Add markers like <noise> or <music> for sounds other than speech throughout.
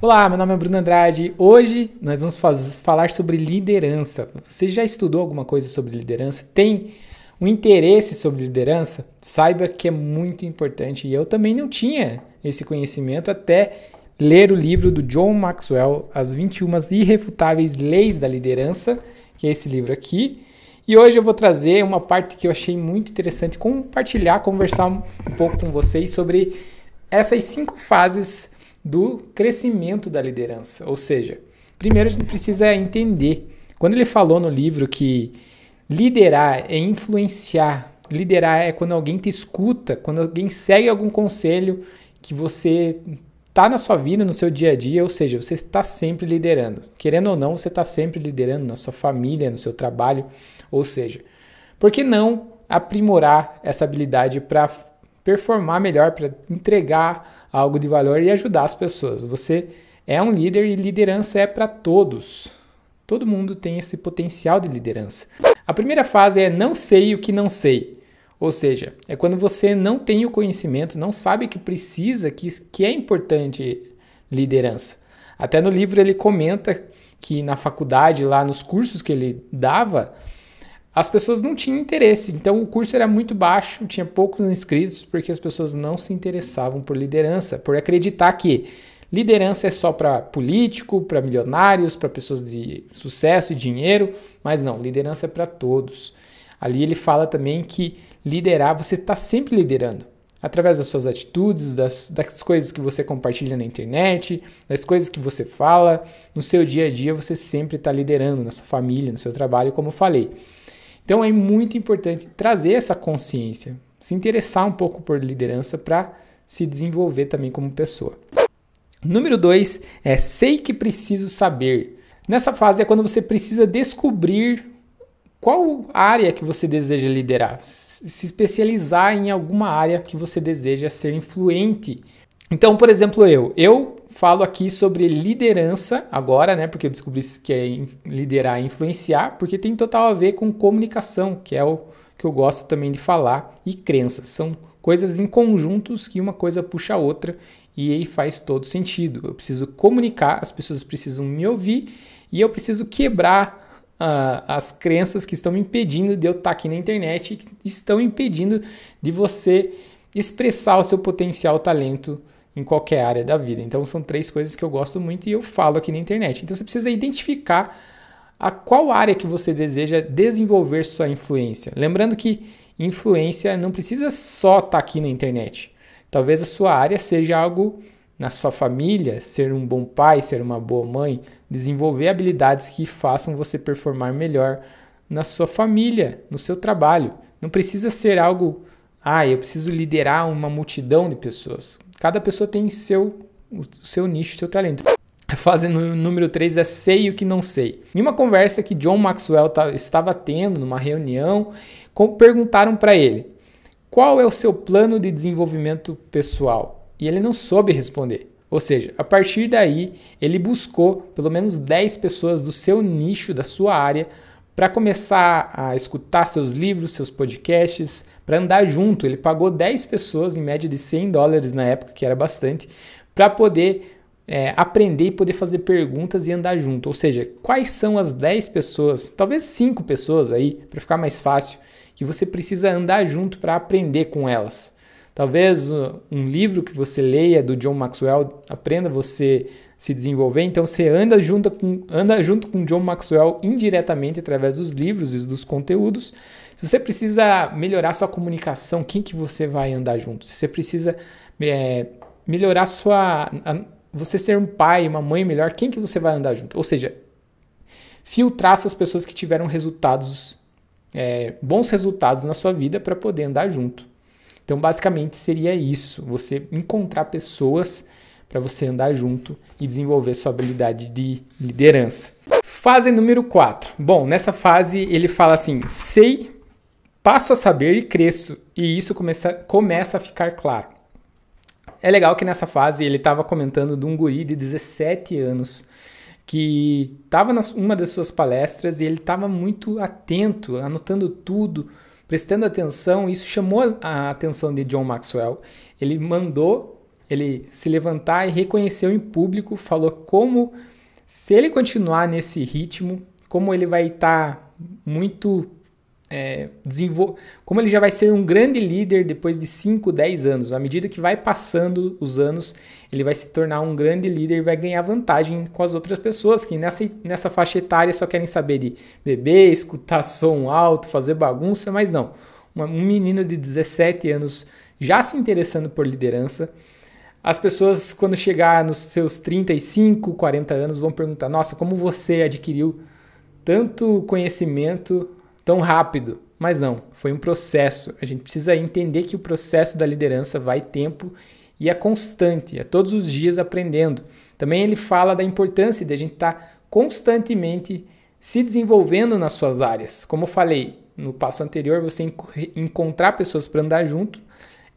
Olá, meu nome é Bruno Andrade. Hoje nós vamos falar sobre liderança. Você já estudou alguma coisa sobre liderança? Tem um interesse sobre liderança? Saiba que é muito importante e eu também não tinha esse conhecimento até ler o livro do John Maxwell, As 21 Irrefutáveis Leis da Liderança, que é esse livro aqui. E hoje eu vou trazer uma parte que eu achei muito interessante, compartilhar, conversar um pouco com vocês sobre essas cinco fases do crescimento da liderança. Ou seja, primeiro a gente precisa entender. Quando ele falou no livro que liderar é influenciar, liderar é quando alguém te escuta, quando alguém segue algum conselho que você está na sua vida, no seu dia a dia, ou seja, você está sempre liderando. Querendo ou não, você está sempre liderando na sua família, no seu trabalho, ou seja, por que não aprimorar essa habilidade para performar melhor, para entregar algo de valor e ajudar as pessoas. Você é um líder e liderança é para todos. Todo mundo tem esse potencial de liderança. A primeira fase é não sei o que não sei. Ou seja, é quando você não tem o conhecimento, não sabe que precisa, que, que é importante liderança. Até no livro ele comenta que na faculdade, lá nos cursos que ele dava, as pessoas não tinham interesse. Então o curso era muito baixo, tinha poucos inscritos, porque as pessoas não se interessavam por liderança, por acreditar que liderança é só para político, para milionários, para pessoas de sucesso e dinheiro, mas não, liderança é para todos. Ali ele fala também que liderar, você está sempre liderando. Através das suas atitudes, das, das coisas que você compartilha na internet, das coisas que você fala, no seu dia a dia você sempre está liderando, na sua família, no seu trabalho, como eu falei. Então é muito importante trazer essa consciência, se interessar um pouco por liderança para se desenvolver também como pessoa. Número 2 é sei que preciso saber. Nessa fase é quando você precisa descobrir qual área que você deseja liderar, se especializar em alguma área que você deseja ser influente. Então, por exemplo, eu, eu falo aqui sobre liderança agora, né? Porque eu descobri que é liderar e influenciar, porque tem total a ver com comunicação, que é o que eu gosto também de falar, e crenças. São coisas em conjuntos que uma coisa puxa a outra e aí faz todo sentido. Eu preciso comunicar, as pessoas precisam me ouvir e eu preciso quebrar uh, as crenças que estão me impedindo de eu estar aqui na internet, que estão impedindo de você expressar o seu potencial talento em qualquer área da vida. Então são três coisas que eu gosto muito e eu falo aqui na internet. Então você precisa identificar a qual área que você deseja desenvolver sua influência. Lembrando que influência não precisa só estar tá aqui na internet. Talvez a sua área seja algo na sua família, ser um bom pai, ser uma boa mãe, desenvolver habilidades que façam você performar melhor na sua família, no seu trabalho. Não precisa ser algo, ah, eu preciso liderar uma multidão de pessoas. Cada pessoa tem seu, o seu nicho, seu talento. <laughs> Fase número 3 é sei o que não sei. Em uma conversa que John Maxwell estava tendo numa reunião, perguntaram para ele: qual é o seu plano de desenvolvimento pessoal? E ele não soube responder. Ou seja, a partir daí, ele buscou pelo menos 10 pessoas do seu nicho, da sua área, para começar a escutar seus livros, seus podcasts, para andar junto. Ele pagou 10 pessoas, em média de 100 dólares na época, que era bastante, para poder é, aprender e poder fazer perguntas e andar junto. Ou seja, quais são as 10 pessoas, talvez 5 pessoas aí, para ficar mais fácil, que você precisa andar junto para aprender com elas. Talvez um livro que você leia do John Maxwell aprenda você se desenvolver. Então você anda junto com anda junto com John Maxwell indiretamente através dos livros e dos conteúdos. Se você precisa melhorar sua comunicação, quem que você vai andar junto? Se você precisa é, melhorar sua a, você ser um pai, uma mãe melhor, quem que você vai andar junto? Ou seja, filtrar essas pessoas que tiveram resultados é, bons resultados na sua vida para poder andar junto. Então, basicamente, seria isso: você encontrar pessoas para você andar junto e desenvolver sua habilidade de liderança. Fase número 4. Bom, nessa fase ele fala assim: sei, passo a saber e cresço, e isso começa, começa a ficar claro. É legal que nessa fase ele estava comentando de um guri de 17 anos que estava em uma das suas palestras e ele estava muito atento, anotando tudo, prestando atenção, isso chamou a atenção de John Maxwell. Ele mandou ele se levantar e reconheceu em público, falou como se ele continuar nesse ritmo, como ele vai estar tá muito é, como ele já vai ser um grande líder depois de 5, 10 anos. À medida que vai passando os anos, ele vai se tornar um grande líder e vai ganhar vantagem com as outras pessoas que nessa, nessa faixa etária só querem saber de beber, escutar som alto, fazer bagunça, mas não. Uma, um menino de 17 anos já se interessando por liderança. As pessoas, quando chegar nos seus 35, 40 anos, vão perguntar: Nossa, como você adquiriu tanto conhecimento tão rápido. Mas não, foi um processo. A gente precisa entender que o processo da liderança vai tempo e é constante, é todos os dias aprendendo. Também ele fala da importância de a gente estar tá constantemente se desenvolvendo nas suas áreas. Como eu falei no passo anterior, você encontrar pessoas para andar junto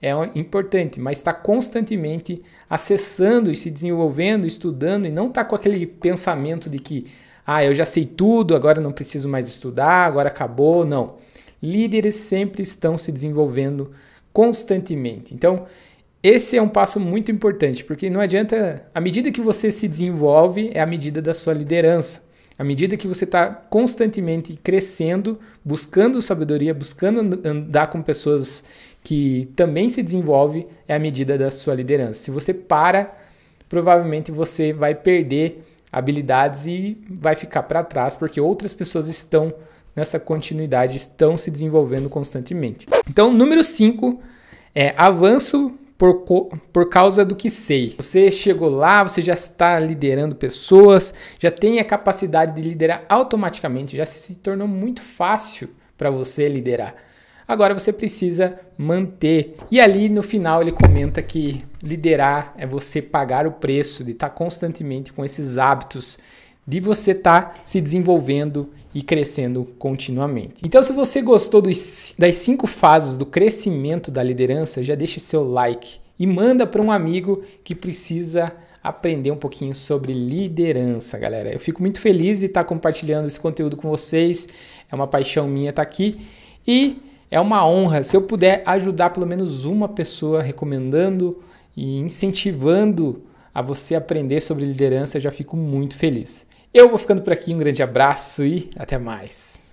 é importante, mas estar tá constantemente acessando e se desenvolvendo, estudando e não estar tá com aquele pensamento de que ah, eu já sei tudo, agora não preciso mais estudar, agora acabou. Não. Líderes sempre estão se desenvolvendo constantemente. Então, esse é um passo muito importante, porque não adianta. À medida que você se desenvolve, é a medida da sua liderança. À medida que você está constantemente crescendo, buscando sabedoria, buscando andar com pessoas que também se desenvolvem, é a medida da sua liderança. Se você para, provavelmente você vai perder habilidades e vai ficar para trás porque outras pessoas estão nessa continuidade, estão se desenvolvendo constantemente. Então, número 5 é avanço por, por causa do que sei. Você chegou lá, você já está liderando pessoas, já tem a capacidade de liderar automaticamente, já se tornou muito fácil para você liderar. Agora você precisa manter. E ali no final ele comenta que liderar é você pagar o preço de estar tá constantemente com esses hábitos de você estar tá se desenvolvendo e crescendo continuamente. Então, se você gostou dos, das cinco fases do crescimento da liderança, já deixa seu like e manda para um amigo que precisa aprender um pouquinho sobre liderança, galera. Eu fico muito feliz de estar tá compartilhando esse conteúdo com vocês. É uma paixão minha estar aqui e é uma honra se eu puder ajudar pelo menos uma pessoa recomendando e incentivando a você aprender sobre liderança, eu já fico muito feliz. Eu vou ficando por aqui, um grande abraço e até mais.